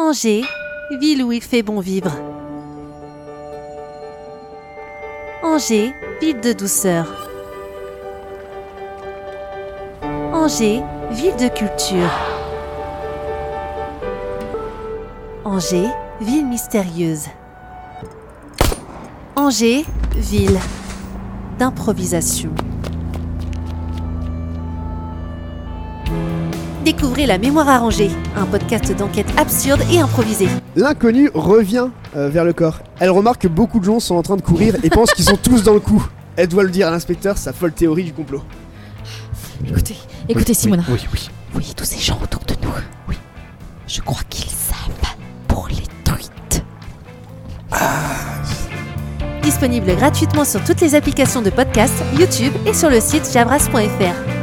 Angers, ville où il fait bon vivre. Angers, ville de douceur. Angers, ville de culture. Angers, ville mystérieuse. Angers, ville d'improvisation. Découvrez La Mémoire arrangée, un podcast d'enquête absurde et improvisé. L'inconnu revient euh, vers le corps. Elle remarque que beaucoup de gens sont en train de courir et pense qu'ils sont tous dans le coup. Elle doit le dire à l'inspecteur, sa folle théorie du complot. Écoutez, écoutez Simona. Oui, oui. Voyez tous ces gens autour de nous Oui. Je crois qu'ils savent pour les truites. Disponible gratuitement sur toutes les applications de podcast, YouTube et sur le site jabras.fr.